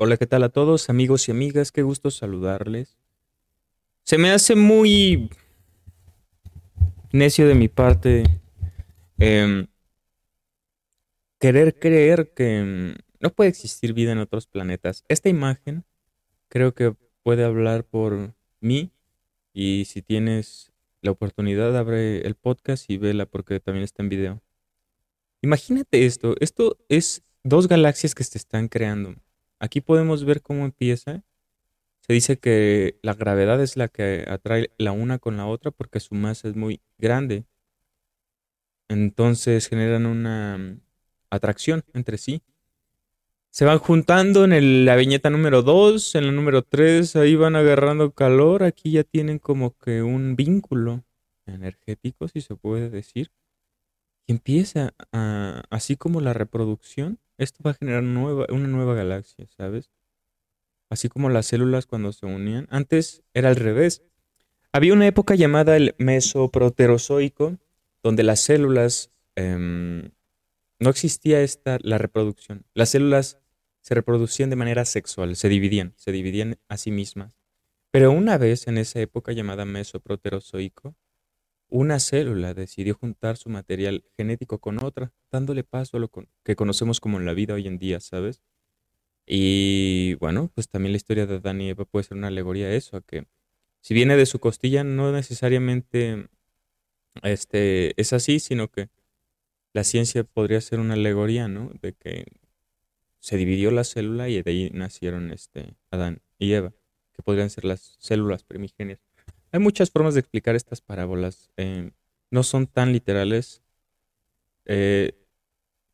Hola, ¿qué tal a todos, amigos y amigas? Qué gusto saludarles. Se me hace muy necio de mi parte em, querer creer que em, no puede existir vida en otros planetas. Esta imagen creo que puede hablar por mí y si tienes la oportunidad abre el podcast y vela porque también está en video. Imagínate esto, esto es dos galaxias que se están creando. Aquí podemos ver cómo empieza. Se dice que la gravedad es la que atrae la una con la otra porque su masa es muy grande. Entonces generan una mm, atracción entre sí. Se van juntando en la viñeta número 2, en la número 3, ahí van agarrando calor. Aquí ya tienen como que un vínculo energético, si se puede decir. Y empieza a, así como la reproducción, esto va a generar una nueva galaxia, ¿sabes? Así como las células cuando se unían. Antes era al revés. Había una época llamada el mesoproterozoico, donde las células em, no existía esta la reproducción. Las células se reproducían de manera sexual, se dividían, se dividían a sí mismas. Pero una vez en esa época llamada mesoproterozoico, una célula decidió juntar su material genético con otra, dándole paso a lo que conocemos como la vida hoy en día, ¿sabes? Y bueno, pues también la historia de Adán y Eva puede ser una alegoría a eso, a que si viene de su costilla no necesariamente este, es así, sino que la ciencia podría ser una alegoría, ¿no? De que se dividió la célula y de ahí nacieron este, Adán y Eva, que podrían ser las células primigenias. Hay muchas formas de explicar estas parábolas. Eh, no son tan literales, eh,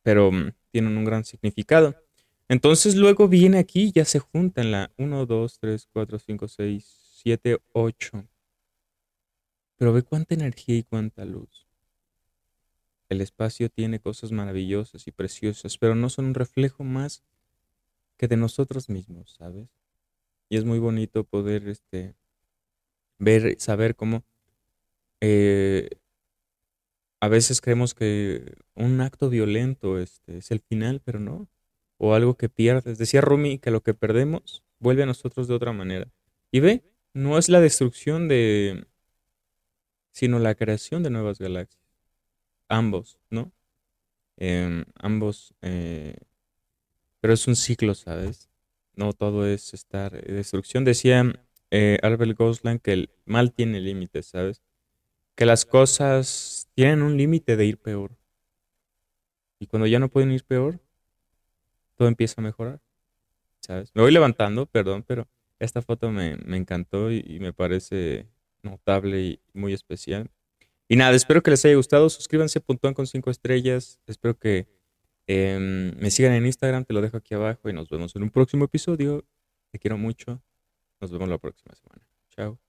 pero mm, tienen un gran significado. Entonces luego viene aquí, ya se juntan la 1, 2, 3, 4, 5, 6, 7, 8. Pero ve cuánta energía y cuánta luz. El espacio tiene cosas maravillosas y preciosas, pero no son un reflejo más que de nosotros mismos, ¿sabes? Y es muy bonito poder este, ver, saber cómo eh, a veces creemos que un acto violento este, es el final, pero no. O algo que pierdes. Decía Rumi que lo que perdemos vuelve a nosotros de otra manera. Y ve, no es la destrucción de, sino la creación de nuevas galaxias. Ambos, ¿no? Em, ambos, eh, pero es un ciclo, ¿sabes? No todo es estar destrucción. Decía eh, Albert Gosland que el mal tiene límites, ¿sabes? Que las cosas tienen un límite de ir peor. Y cuando ya no pueden ir peor, todo empieza a mejorar, ¿sabes? Me voy levantando, perdón, pero esta foto me, encantó y, me parece notable y muy especial. Y nada, espero que les haya gustado. Suscríbanse, puntúan con cinco estrellas. Espero que em, me sigan en Instagram, te lo dejo aquí abajo y nos vemos en un próximo episodio. Te quiero mucho. Nos vemos la próxima semana. Chao.